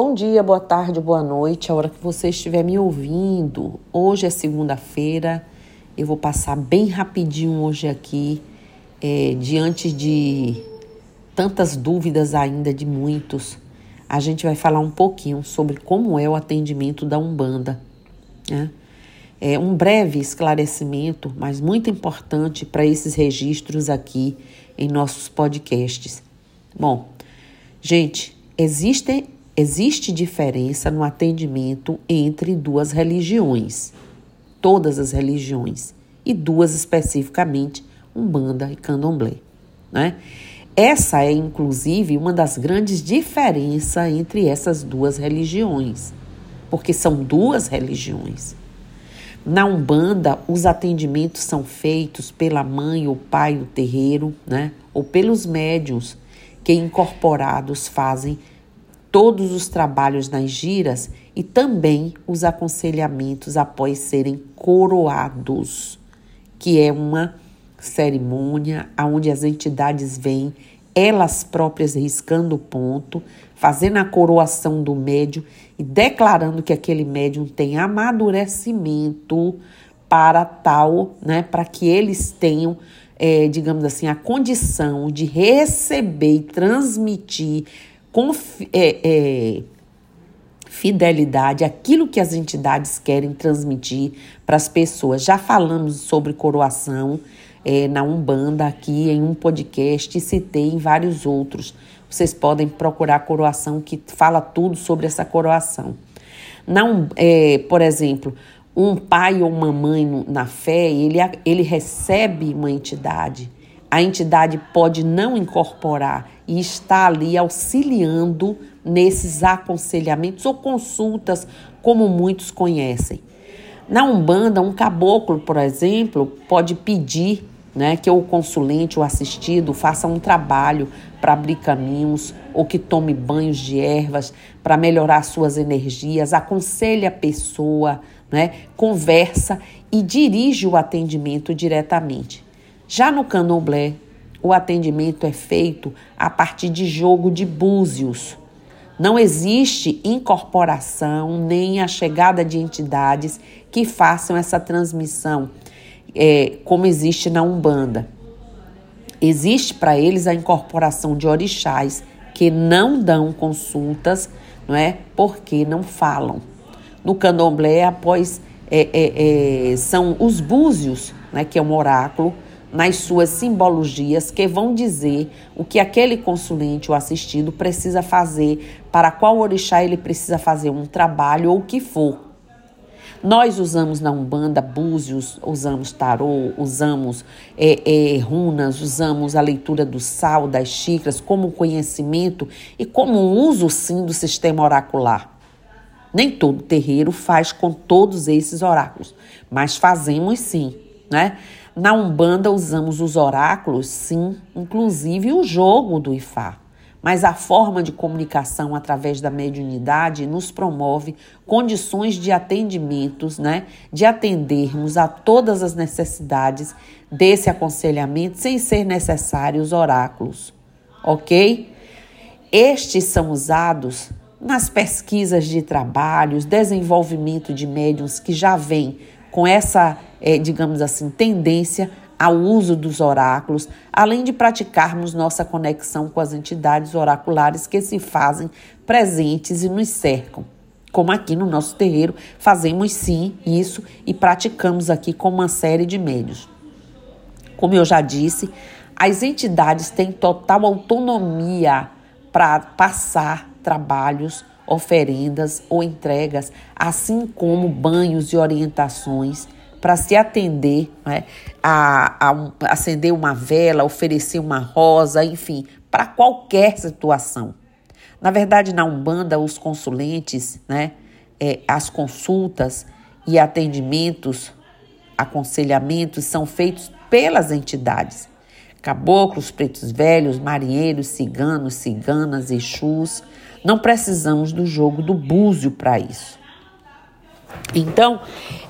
Bom dia, boa tarde, boa noite, a hora que você estiver me ouvindo. Hoje é segunda-feira, eu vou passar bem rapidinho hoje aqui, é, diante de tantas dúvidas ainda de muitos. A gente vai falar um pouquinho sobre como é o atendimento da Umbanda. Né? É um breve esclarecimento, mas muito importante para esses registros aqui em nossos podcasts. Bom, gente, existem Existe diferença no atendimento entre duas religiões, todas as religiões, e duas especificamente, Umbanda e Candomblé. Né? Essa é, inclusive, uma das grandes diferenças entre essas duas religiões, porque são duas religiões. Na Umbanda, os atendimentos são feitos pela mãe ou pai do terreiro, né? ou pelos médiums que incorporados fazem todos os trabalhos nas giras e também os aconselhamentos após serem coroados, que é uma cerimônia onde as entidades vêm, elas próprias riscando o ponto, fazendo a coroação do médium e declarando que aquele médium tem amadurecimento para tal, né, para que eles tenham, é, digamos assim, a condição de receber e transmitir com é, é, fidelidade aquilo que as entidades querem transmitir para as pessoas. Já falamos sobre coroação é, na Umbanda aqui em um podcast e citei em vários outros. Vocês podem procurar a coroação que fala tudo sobre essa coroação. Não, é, por exemplo, um pai ou uma mãe na fé, ele, ele recebe uma entidade a entidade pode não incorporar e está ali auxiliando nesses aconselhamentos ou consultas, como muitos conhecem. Na Umbanda, um caboclo, por exemplo, pode pedir né, que o consulente, o assistido, faça um trabalho para abrir caminhos ou que tome banhos de ervas para melhorar suas energias, aconselhe a pessoa, né, conversa e dirige o atendimento diretamente. Já no candomblé, o atendimento é feito a partir de jogo de búzios. Não existe incorporação nem a chegada de entidades que façam essa transmissão, é, como existe na Umbanda. Existe para eles a incorporação de orixás que não dão consultas, não é? Porque não falam. No candomblé, após é, é, é são os búzios, né, que é um oráculo, nas suas simbologias que vão dizer o que aquele consulente ou assistido precisa fazer, para qual orixá ele precisa fazer um trabalho ou o que for. Nós usamos na Umbanda búzios, usamos tarô, usamos é, é, runas, usamos a leitura do sal, das xícaras, como conhecimento e como uso sim do sistema oracular. Nem todo terreiro faz com todos esses oráculos, mas fazemos sim, né? Na Umbanda usamos os oráculos, sim, inclusive o jogo do Ifá. Mas a forma de comunicação através da mediunidade nos promove condições de atendimentos, né? De atendermos a todas as necessidades desse aconselhamento sem ser necessários oráculos, ok? Estes são usados nas pesquisas de trabalhos, desenvolvimento de médiums que já vêm com essa é, digamos assim, tendência ao uso dos oráculos, além de praticarmos nossa conexão com as entidades oraculares que se fazem presentes e nos cercam. Como aqui no nosso terreiro, fazemos sim isso e praticamos aqui com uma série de médios. Como eu já disse, as entidades têm total autonomia para passar trabalhos, oferendas ou entregas, assim como banhos e orientações para se atender, né, a, a, acender uma vela, oferecer uma rosa, enfim, para qualquer situação. Na verdade, na Umbanda, os consulentes, né, é, as consultas e atendimentos, aconselhamentos são feitos pelas entidades. Caboclos, pretos velhos, marinheiros, ciganos, ciganas, exus. Não precisamos do jogo do búzio para isso. Então,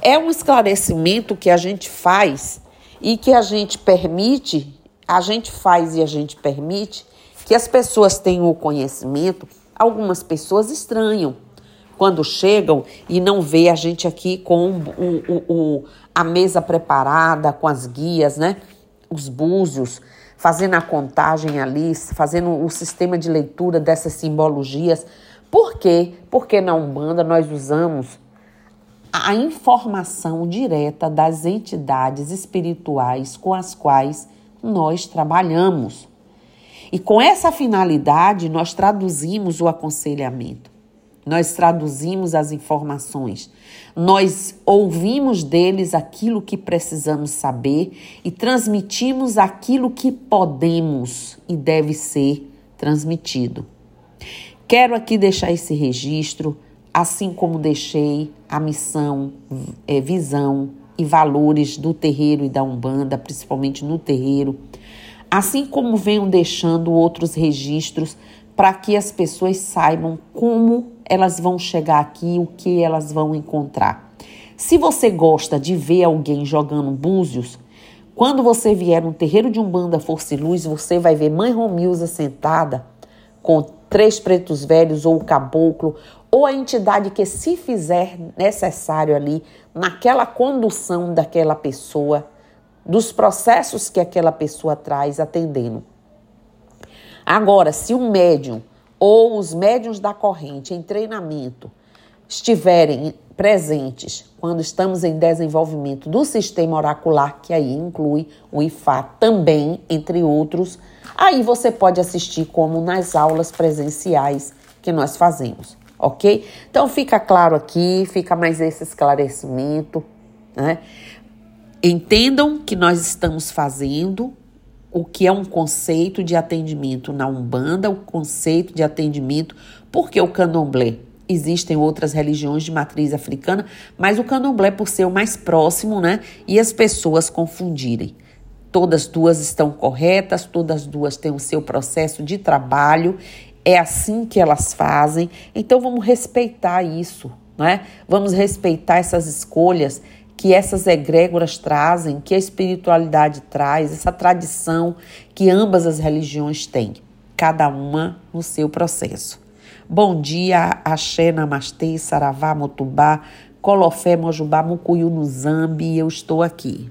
é um esclarecimento que a gente faz e que a gente permite, a gente faz e a gente permite que as pessoas tenham o conhecimento algumas pessoas estranham quando chegam e não vê a gente aqui com o, o, o, a mesa preparada, com as guias, né? Os búzios, fazendo a contagem ali, fazendo o sistema de leitura dessas simbologias. Por quê? Porque na Umbanda nós usamos a informação direta das entidades espirituais com as quais nós trabalhamos. E com essa finalidade, nós traduzimos o aconselhamento. Nós traduzimos as informações, nós ouvimos deles aquilo que precisamos saber e transmitimos aquilo que podemos e deve ser transmitido. Quero aqui deixar esse registro, assim como deixei a missão, é, visão e valores do terreiro e da Umbanda, principalmente no terreiro, assim como venho deixando outros registros para que as pessoas saibam como elas vão chegar aqui, o que elas vão encontrar. Se você gosta de ver alguém jogando búzios, quando você vier no terreiro de Umbanda Força e Luz, você vai ver Mãe Romilza sentada com três pretos velhos ou o caboclo ou a entidade que se fizer necessário ali naquela condução daquela pessoa, dos processos que aquela pessoa traz atendendo. Agora, se um médium ou os médiuns da corrente em treinamento estiverem presentes quando estamos em desenvolvimento do sistema oracular, que aí inclui o IFA também, entre outros, aí você pode assistir como nas aulas presenciais que nós fazemos, ok? Então fica claro aqui, fica mais esse esclarecimento, né? Entendam que nós estamos fazendo o que é um conceito de atendimento na Umbanda, o conceito de atendimento, porque o candomblé existem outras religiões de matriz africana, mas o candomblé por ser o mais próximo, né? E as pessoas confundirem. Todas duas estão corretas, todas duas têm o seu processo de trabalho, é assim que elas fazem. Então vamos respeitar isso, né? Vamos respeitar essas escolhas que essas egrégoras trazem, que a espiritualidade traz, essa tradição que ambas as religiões têm, cada uma no seu processo. Bom dia, Axé, Namastê, Saravá, Motubá, Colofé, Mojubá, Mucuyu, no Zambi, eu estou aqui.